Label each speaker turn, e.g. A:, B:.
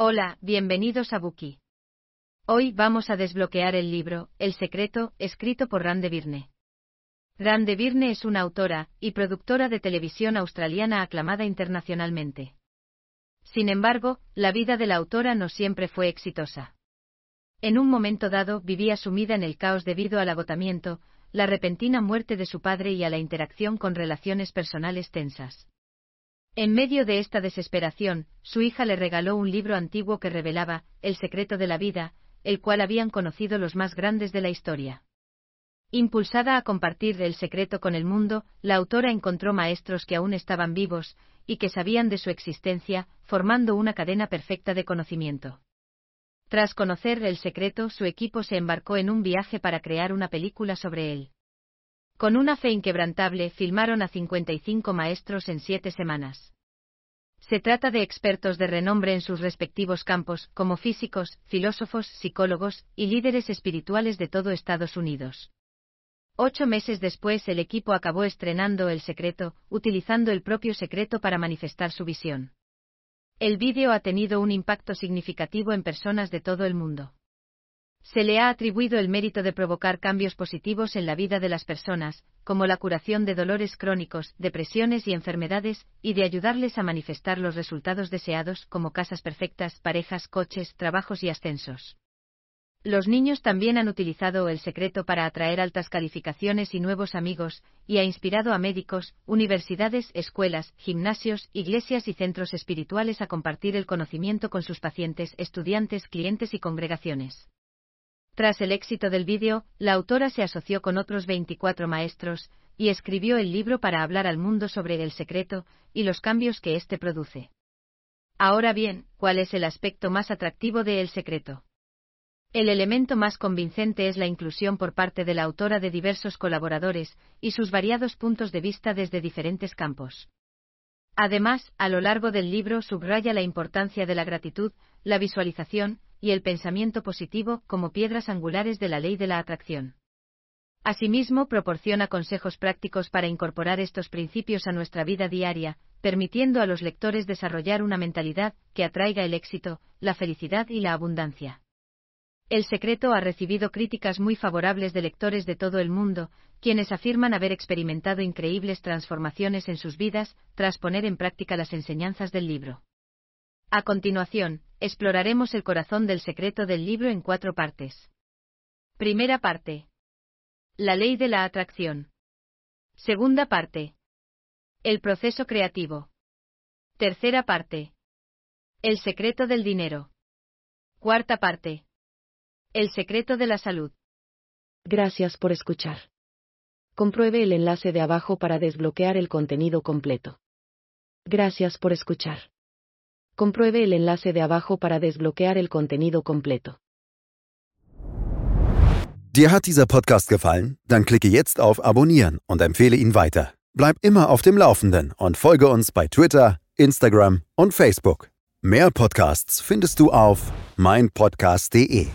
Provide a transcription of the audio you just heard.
A: Hola, bienvenidos a Buki. Hoy vamos a desbloquear el libro El secreto, escrito por Rande Virne. Rande Virne es una autora y productora de televisión australiana aclamada internacionalmente. Sin embargo, la vida de la autora no siempre fue exitosa. En un momento dado vivía sumida en el caos debido al agotamiento, la repentina muerte de su padre y a la interacción con relaciones personales tensas. En medio de esta desesperación, su hija le regaló un libro antiguo que revelaba el secreto de la vida, el cual habían conocido los más grandes de la historia. Impulsada a compartir el secreto con el mundo, la autora encontró maestros que aún estaban vivos, y que sabían de su existencia, formando una cadena perfecta de conocimiento. Tras conocer el secreto, su equipo se embarcó en un viaje para crear una película sobre él. Con una fe inquebrantable, filmaron a 55 maestros en siete semanas. Se trata de expertos de renombre en sus respectivos campos, como físicos, filósofos, psicólogos y líderes espirituales de todo Estados Unidos. Ocho meses después el equipo acabó estrenando El Secreto, utilizando el propio secreto para manifestar su visión. El vídeo ha tenido un impacto significativo en personas de todo el mundo. Se le ha atribuido el mérito de provocar cambios positivos en la vida de las personas, como la curación de dolores crónicos, depresiones y enfermedades, y de ayudarles a manifestar los resultados deseados como casas perfectas, parejas, coches, trabajos y ascensos. Los niños también han utilizado el secreto para atraer altas calificaciones y nuevos amigos, y ha inspirado a médicos, universidades, escuelas, gimnasios, iglesias y centros espirituales a compartir el conocimiento con sus pacientes, estudiantes, clientes y congregaciones. Tras el éxito del vídeo, la autora se asoció con otros 24 maestros, y escribió el libro para hablar al mundo sobre el secreto y los cambios que éste produce. Ahora bien, ¿cuál es el aspecto más atractivo de El secreto? El elemento más convincente es la inclusión por parte de la autora de diversos colaboradores y sus variados puntos de vista desde diferentes campos. Además, a lo largo del libro subraya la importancia de la gratitud, la visualización y el pensamiento positivo como piedras angulares de la ley de la atracción. Asimismo, proporciona consejos prácticos para incorporar estos principios a nuestra vida diaria, permitiendo a los lectores desarrollar una mentalidad que atraiga el éxito, la felicidad y la abundancia. El secreto ha recibido críticas muy favorables de lectores de todo el mundo, quienes afirman haber experimentado increíbles transformaciones en sus vidas tras poner en práctica las enseñanzas del libro. A continuación, exploraremos el corazón del secreto del libro en cuatro partes. Primera parte. La ley de la atracción. Segunda parte. El proceso creativo. Tercera parte. El secreto del dinero. Cuarta parte. El secreto de la salud.
B: Gracias por escuchar. Compruebe el enlace de abajo para desbloquear el contenido completo. Gracias por escuchar. Compruebe el enlace de abajo para desbloquear el contenido completo.
C: Dir hat dieser Podcast gefallen? Dann klicke jetzt auf Abonnieren und empfehle ihn weiter. Bleib immer auf dem Laufenden und folge uns bei Twitter, Instagram und Facebook. Mehr Podcasts findest du auf meinpodcast.de.